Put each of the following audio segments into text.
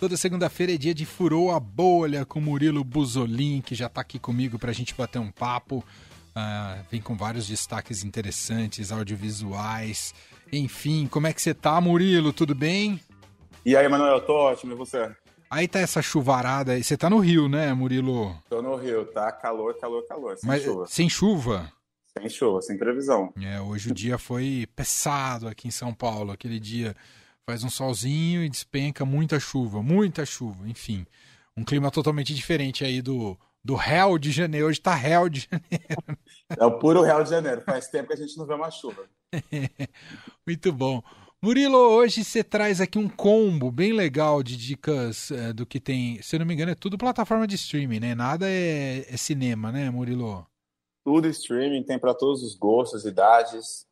Toda segunda-feira é dia de Furou a Bolha com Murilo Buzolin, que já está aqui comigo para a gente bater um papo. Uh, vem com vários destaques interessantes, audiovisuais. Enfim, como é que você tá, Murilo? Tudo bem? E aí, Manuel, tô ótimo, e você? Aí tá essa chuvarada aí. Você tá no Rio, né, Murilo? Tô no Rio, tá calor, calor, calor. Sem Mas, chuva. Sem chuva? Sem chuva, sem previsão. É, hoje o dia foi pesado aqui em São Paulo. Aquele dia faz um solzinho e despenca muita chuva, muita chuva, enfim. Um clima totalmente diferente aí do, do réu de janeiro. Hoje tá réu de janeiro. É o puro réu de janeiro. Faz tempo que a gente não vê uma chuva. Muito bom. Murilo, hoje você traz aqui um combo bem legal de dicas é, do que tem. Se eu não me engano, é tudo plataforma de streaming, né? Nada é, é cinema, né, Murilo? Tudo streaming, tem para todos os gostos, idades.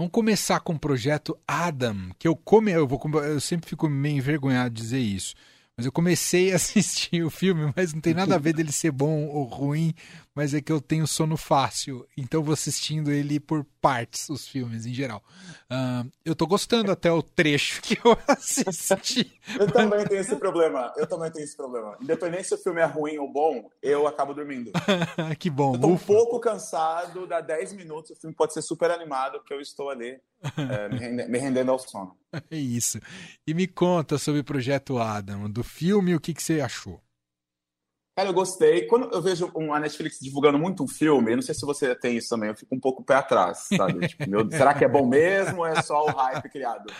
Vamos começar com o projeto Adam, que eu come, eu vou eu sempre fico meio envergonhado de dizer isso. Mas eu comecei a assistir o filme, mas não tem nada a ver dele ser bom ou ruim, mas é que eu tenho sono fácil, então vou assistindo ele por partes, os filmes em geral. Uh, eu tô gostando até o trecho que eu assisti. eu mas... também tenho esse problema, eu também tenho esse problema. Independente se o filme é ruim ou bom, eu acabo dormindo. que bom. Eu tô Ufa. um pouco cansado, dá 10 minutos, o filme pode ser super animado, porque eu estou ali é, me, rende, me rendendo ao sono. É isso. E me conta sobre o Projeto Adam, do filme, o que, que você achou? Cara, eu gostei. Quando eu vejo a Netflix divulgando muito um filme, eu não sei se você tem isso também, eu fico um pouco pé atrás, sabe? tipo, meu, será que é bom mesmo ou é só o hype criado?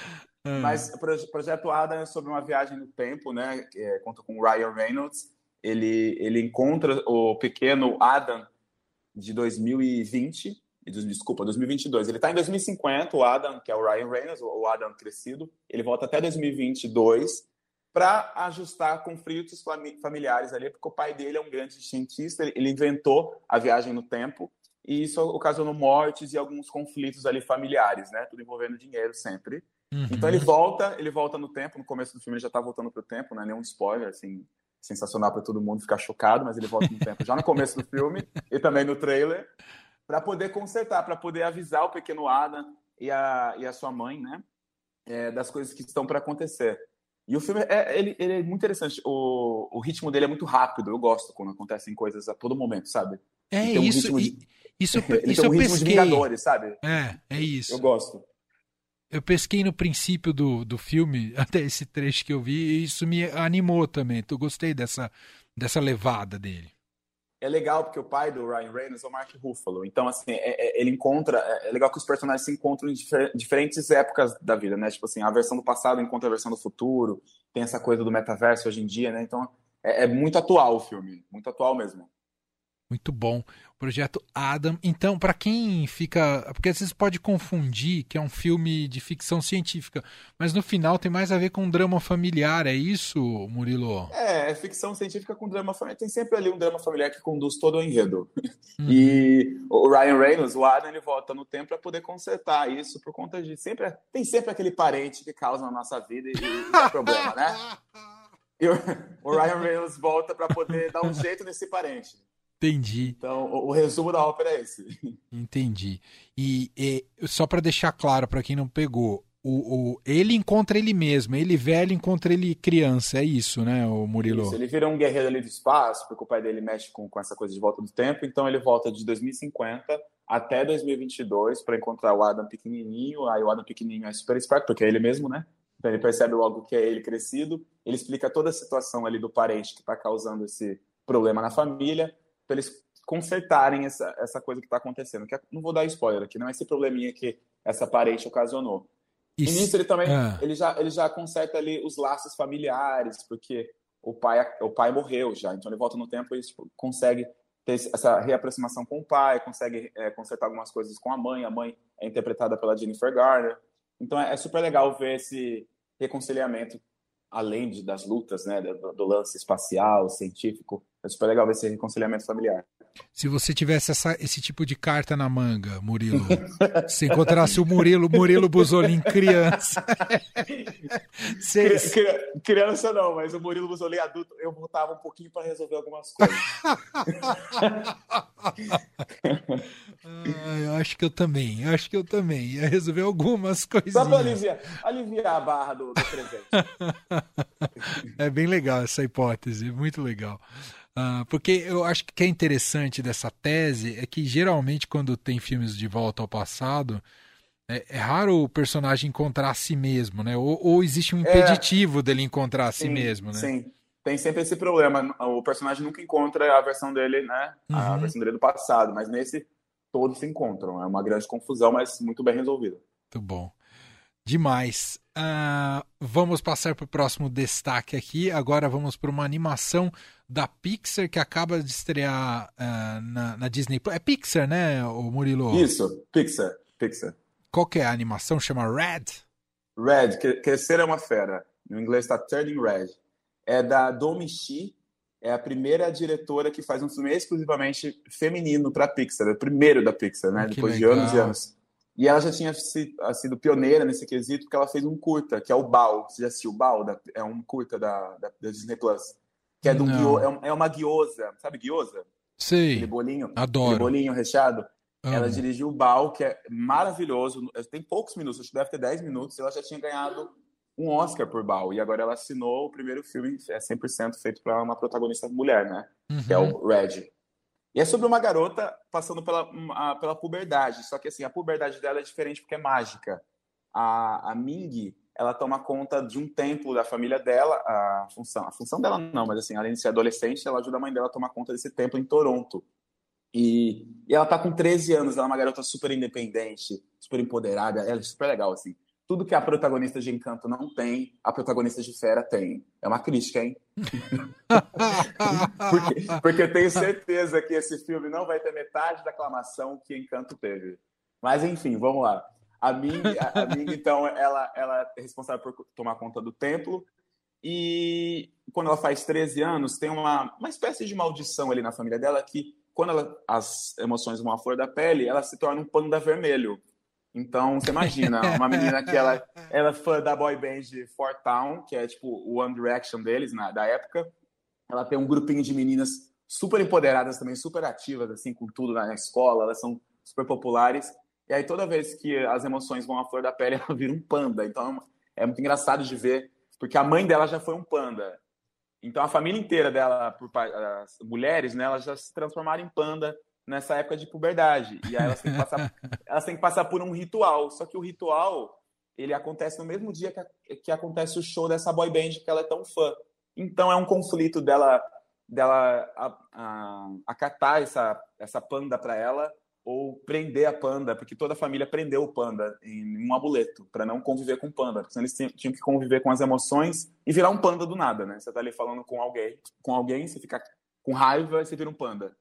Hum. Mas o Projeto Adam é sobre uma viagem no tempo, né? É, conta com o Ryan Reynolds. Ele, ele encontra o pequeno Adam de 2020 desculpa, 2022. Ele está em 2050, o Adam, que é o Ryan Reynolds, o Adam crescido, ele volta até 2022 para ajustar conflitos familiares ali, porque o pai dele é um grande cientista, ele inventou a viagem no tempo e isso ocasionou mortes e alguns conflitos ali familiares, né? Tudo envolvendo dinheiro sempre. Uhum. Então ele volta, ele volta no tempo, no começo do filme ele já está voltando para o tempo, não é nenhum spoiler, assim, sensacional para todo mundo ficar chocado, mas ele volta no tempo já no começo do filme e também no trailer para poder consertar, para poder avisar o pequeno Adam e a, e a sua mãe, né, é, das coisas que estão para acontecer. E o filme é, ele, ele é muito interessante. O, o ritmo dele é muito rápido. Eu gosto quando acontecem coisas a todo momento, sabe? É um isso. De, isso, ele isso tem um eu ritmo pesquei. de Vingadores, sabe? É, é isso. Eu gosto. Eu pesquei no princípio do, do filme, até esse trecho que eu vi, e isso me animou também. Eu gostei dessa, dessa levada dele é legal porque o pai do Ryan Reynolds é o Mark Ruffalo. Então, assim, é, é, ele encontra. É, é legal que os personagens se encontram em difer diferentes épocas da vida, né? Tipo assim, a versão do passado encontra a versão do futuro. Tem essa coisa do metaverso hoje em dia, né? Então, é, é muito atual o filme. Muito atual mesmo. Muito bom. Projeto Adam. Então, para quem fica. Porque às vezes pode confundir que é um filme de ficção científica, mas no final tem mais a ver com drama familiar, é isso, Murilo? É, é ficção científica com drama familiar. Tem sempre ali um drama familiar que conduz todo o enredo. Hum. E o Ryan Reynolds, o Adam, ele volta no tempo para poder consertar isso por conta de. sempre Tem sempre aquele parente que causa na nossa vida e, e dá problema, né? E o, o Ryan Reynolds volta para poder dar um jeito nesse parente. Entendi. Então, o, o, resumo da ópera é esse. Entendi. E, e só para deixar claro para quem não pegou, o, o, ele encontra ele mesmo, ele velho encontra ele criança, é isso, né, o Murilo? Isso, ele vira um guerreiro ali do espaço, porque o pai dele mexe com, com essa coisa de volta do tempo, então ele volta de 2050 até 2022 para encontrar o Adam pequenininho, aí o Adam pequenininho é super esperto, porque é ele mesmo, né? Então ele percebe logo que é ele crescido, ele explica toda a situação ali do parente que está causando esse problema na família, para eles consertarem essa, essa coisa que está acontecendo. Que é, não vou dar spoiler aqui, não é esse probleminha que essa parente ocasionou. Isso. E nisso ele também é. ele já, ele já conserta ali os laços familiares, porque o pai, o pai morreu já, então ele volta no tempo e tipo, consegue ter essa reaproximação com o pai, consegue é, consertar algumas coisas com a mãe. A mãe é interpretada pela Jennifer Garner. Então é, é super legal ver esse reconciliamento além de, das lutas, né, do, do, lance espacial, científico. É super legal ver esse reconciliamento familiar. Se você tivesse essa, esse tipo de carta na manga, Murilo, se encontrasse o Murilo, Murilo Buzolin criança. Cês... Criança não, mas o Murilo Buzolin adulto, eu voltava um pouquinho para resolver algumas coisas. ah, eu acho que eu também, eu acho que eu também ia resolver algumas coisinhas. Só para aliviar, aliviar a barra do, do presente. é bem legal essa hipótese, muito legal. Uh, porque eu acho que o que é interessante dessa tese é que geralmente quando tem filmes de volta ao passado, é, é raro o personagem encontrar a si mesmo, né? Ou, ou existe um é. impeditivo é, dele encontrar a si sim, mesmo, né? Sim, tem sempre esse problema. O personagem nunca encontra a versão dele, né? Uhum. A versão dele do passado, mas nesse todos se encontram. É uma grande confusão, mas muito bem resolvida. Muito bom. Demais. Uh, vamos passar para o próximo destaque aqui. Agora vamos para uma animação da Pixar que acaba de estrear uh, na, na, Disney. É Pixar, né, o Murilo? Isso, Pixar. Pixar. Qual que é a animação? Chama Red? Red, Crescer é uma Fera. No inglês está Turning Red. É da Domi Shi, é a primeira diretora que faz um filme exclusivamente feminino para Pixar. É o primeiro da Pixar, né? Depois legal. de anos e anos. E ela já tinha sido pioneira nesse quesito, porque ela fez um curta, que é o Bao. Você já assistiu o Bao? É um curta da, da, da Disney Plus. Que é, do guio, é, é uma guiosa. Sabe guiosa? Sim. Aquele bolinho. Adoro. Aquele bolinho recheado. Amo. Ela dirigiu o Bao, que é maravilhoso. Tem poucos minutos, acho que deve ter 10 minutos. Ela já tinha ganhado um Oscar por Bao. E agora ela assinou o primeiro filme, é 100% feito para uma protagonista mulher, né? Uhum. Que é o Red. E é sobre uma garota passando pela, pela puberdade. Só que assim, a puberdade dela é diferente porque é mágica. A, a Ming, ela toma conta de um templo da família dela. A função, a função dela não, mas assim, além de ser adolescente, ela ajuda a mãe dela a tomar conta desse templo em Toronto. E, e ela tá com 13 anos, ela é uma garota super independente, super empoderada, ela é super legal, assim tudo que a protagonista de Encanto não tem, a protagonista de Fera tem. É uma crítica, hein? porque, porque eu tenho certeza que esse filme não vai ter metade da aclamação que Encanto teve. Mas enfim, vamos lá. A Ming, a, a Ming então, ela, ela é responsável por tomar conta do templo. E quando ela faz 13 anos, tem uma, uma espécie de maldição ali na família dela que, quando ela, as emoções vão à flor da pele, ela se torna um panda vermelho. Então, você imagina, uma menina que ela, ela é fã da boy band Four Town, que é tipo o One Direction deles, na, da época. Ela tem um grupinho de meninas super empoderadas também, super ativas, assim, com tudo na escola, elas são super populares. E aí, toda vez que as emoções vão à flor da pele, ela vira um panda. Então, é muito engraçado de ver, porque a mãe dela já foi um panda. Então, a família inteira dela, por as mulheres, né, elas já se transformaram em panda nessa época de puberdade. E aí elas têm que passar, elas têm que passar por um ritual. Só que o ritual, ele acontece no mesmo dia que, que acontece o show dessa boy band que ela é tão fã. Então é um conflito dela dela a, a, acatar essa, essa panda para ela ou prender a panda, porque toda a família prendeu o panda em um amuleto para não conviver com o panda, porque senão eles tinham que conviver com as emoções e virar um panda do nada, né? Você tá ali falando com alguém, com alguém, você fica com raiva e você vira um panda.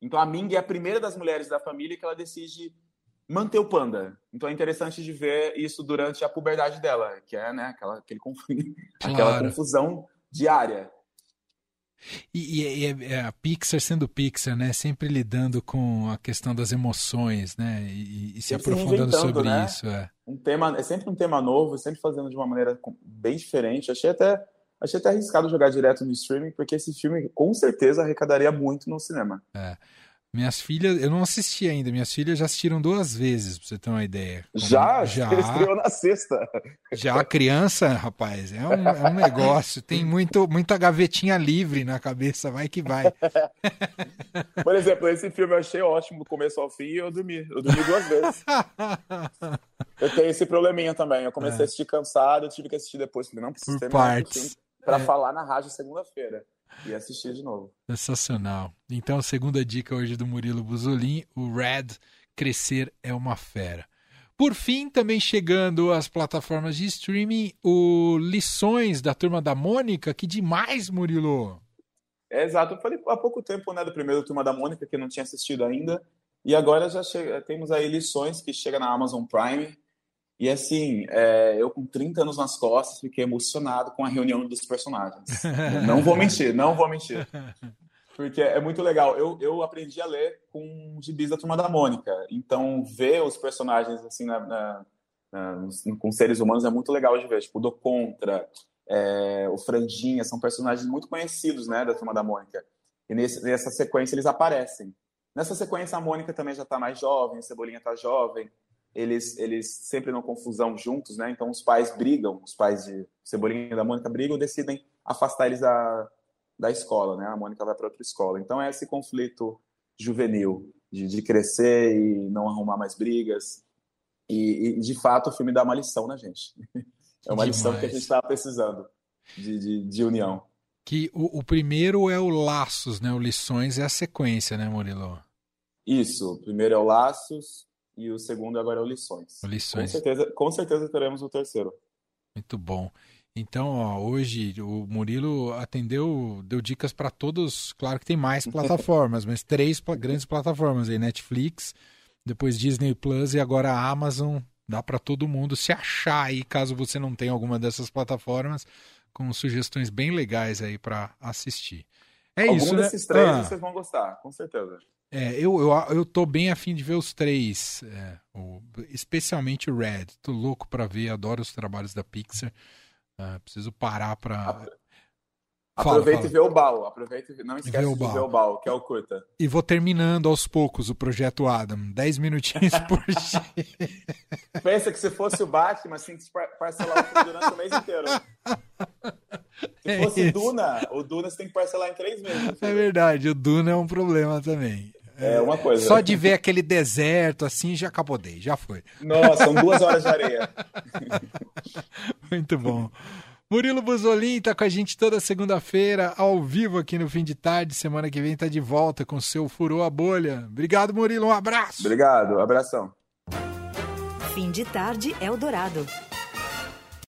Então a Ming é a primeira das mulheres da família que ela decide manter o panda. Então é interessante de ver isso durante a puberdade dela, que é né, aquela, aquele conflito, claro. aquela confusão diária. E, e, e, é, a Pixar sendo Pixar, né? Sempre lidando com a questão das emoções, né? E, e se aprofundando sobre né? isso. É. Um tema, é sempre um tema novo, sempre fazendo de uma maneira bem diferente. Achei até achei até arriscado jogar direto no streaming, porque esse filme com certeza arrecadaria muito no cinema. É. Minhas filhas, eu não assisti ainda, minhas filhas já assistiram duas vezes, pra você ter uma ideia. Como, já? Já. Estreou na sexta. Já a criança, rapaz, é um, é um negócio. Tem muito, muita gavetinha livre na cabeça, vai que vai. Por exemplo, esse filme eu achei ótimo do começo ao fim e eu dormi. Eu dormi duas vezes. Eu tenho esse probleminha também. Eu comecei é. a assistir cansado, eu tive que assistir depois. Não preciso Por partes para é. falar na rádio segunda-feira e assistir de novo. Sensacional. Então, segunda dica hoje do Murilo Buzolin, o Red Crescer é uma fera. Por fim, também chegando às plataformas de streaming, o Lições da Turma da Mônica, que demais, Murilo! É, exato, eu falei há pouco tempo né, do primeiro Turma da Mônica, que eu não tinha assistido ainda, e agora já temos aí Lições, que chega na Amazon Prime, e assim, é, eu com 30 anos nas costas fiquei emocionado com a reunião dos personagens. não vou mentir, não vou mentir. Porque é muito legal. Eu, eu aprendi a ler com gibis da Turma da Mônica. Então, ver os personagens assim na, na, na, com seres humanos é muito legal de ver. Tipo, o Do Contra, é, o Franjinha, são personagens muito conhecidos né, da Turma da Mônica. E nesse, nessa sequência eles aparecem. Nessa sequência, a Mônica também já está mais jovem, a Cebolinha está jovem. Eles, eles sempre não confusão juntos, né? Então, os pais brigam, os pais de Cebolinha e da Mônica brigam, decidem afastar eles da, da escola, né? A Mônica vai para outra escola. Então é esse conflito juvenil de, de crescer e não arrumar mais brigas. E, e, de fato o filme dá uma lição na gente. É uma Demais. lição que a gente estava precisando de, de, de, união. Que o, o, primeiro é o Laços, né? O Lições é a sequência, né, Murilo? Isso. O primeiro é o Laços e o segundo agora é o Lições. O Lições. Com certeza, com certeza teremos o terceiro. Muito bom. Então, ó, hoje o Murilo atendeu, deu dicas para todos. Claro que tem mais plataformas, mas três grandes plataformas aí: Netflix, depois Disney Plus e agora a Amazon. Dá para todo mundo se achar aí, caso você não tenha alguma dessas plataformas, com sugestões bem legais aí para assistir. É Algum isso, né? desses três ah, vocês vão gostar, com certeza. É, eu, eu, eu tô bem afim de ver os três, é, o, especialmente o Red. Tô louco para ver, adoro os trabalhos da Pixar. Uh, preciso parar para. Aproveita e vê o Bal. Aproveita e não esquece de ver o Bal, que é o curta. E vou terminando aos poucos o projeto Adam. Dez minutinhos por dia. Pensa que se fosse o Batman, assim, parcelar o filme durante o mês inteiro. Se é fosse isso. Duna, o Duna você tem que parcelar em três meses. É verdade, o Duna é um problema também. É uma coisa. Só de ver aquele deserto assim, já acabodei, já foi. Nossa, são duas horas de areia. Muito bom. Murilo Buzolin está com a gente toda segunda-feira, ao vivo aqui no fim de tarde. Semana que vem está de volta com o seu Furou a Bolha. Obrigado, Murilo. Um abraço. Obrigado, abração. Fim de tarde, Eldorado.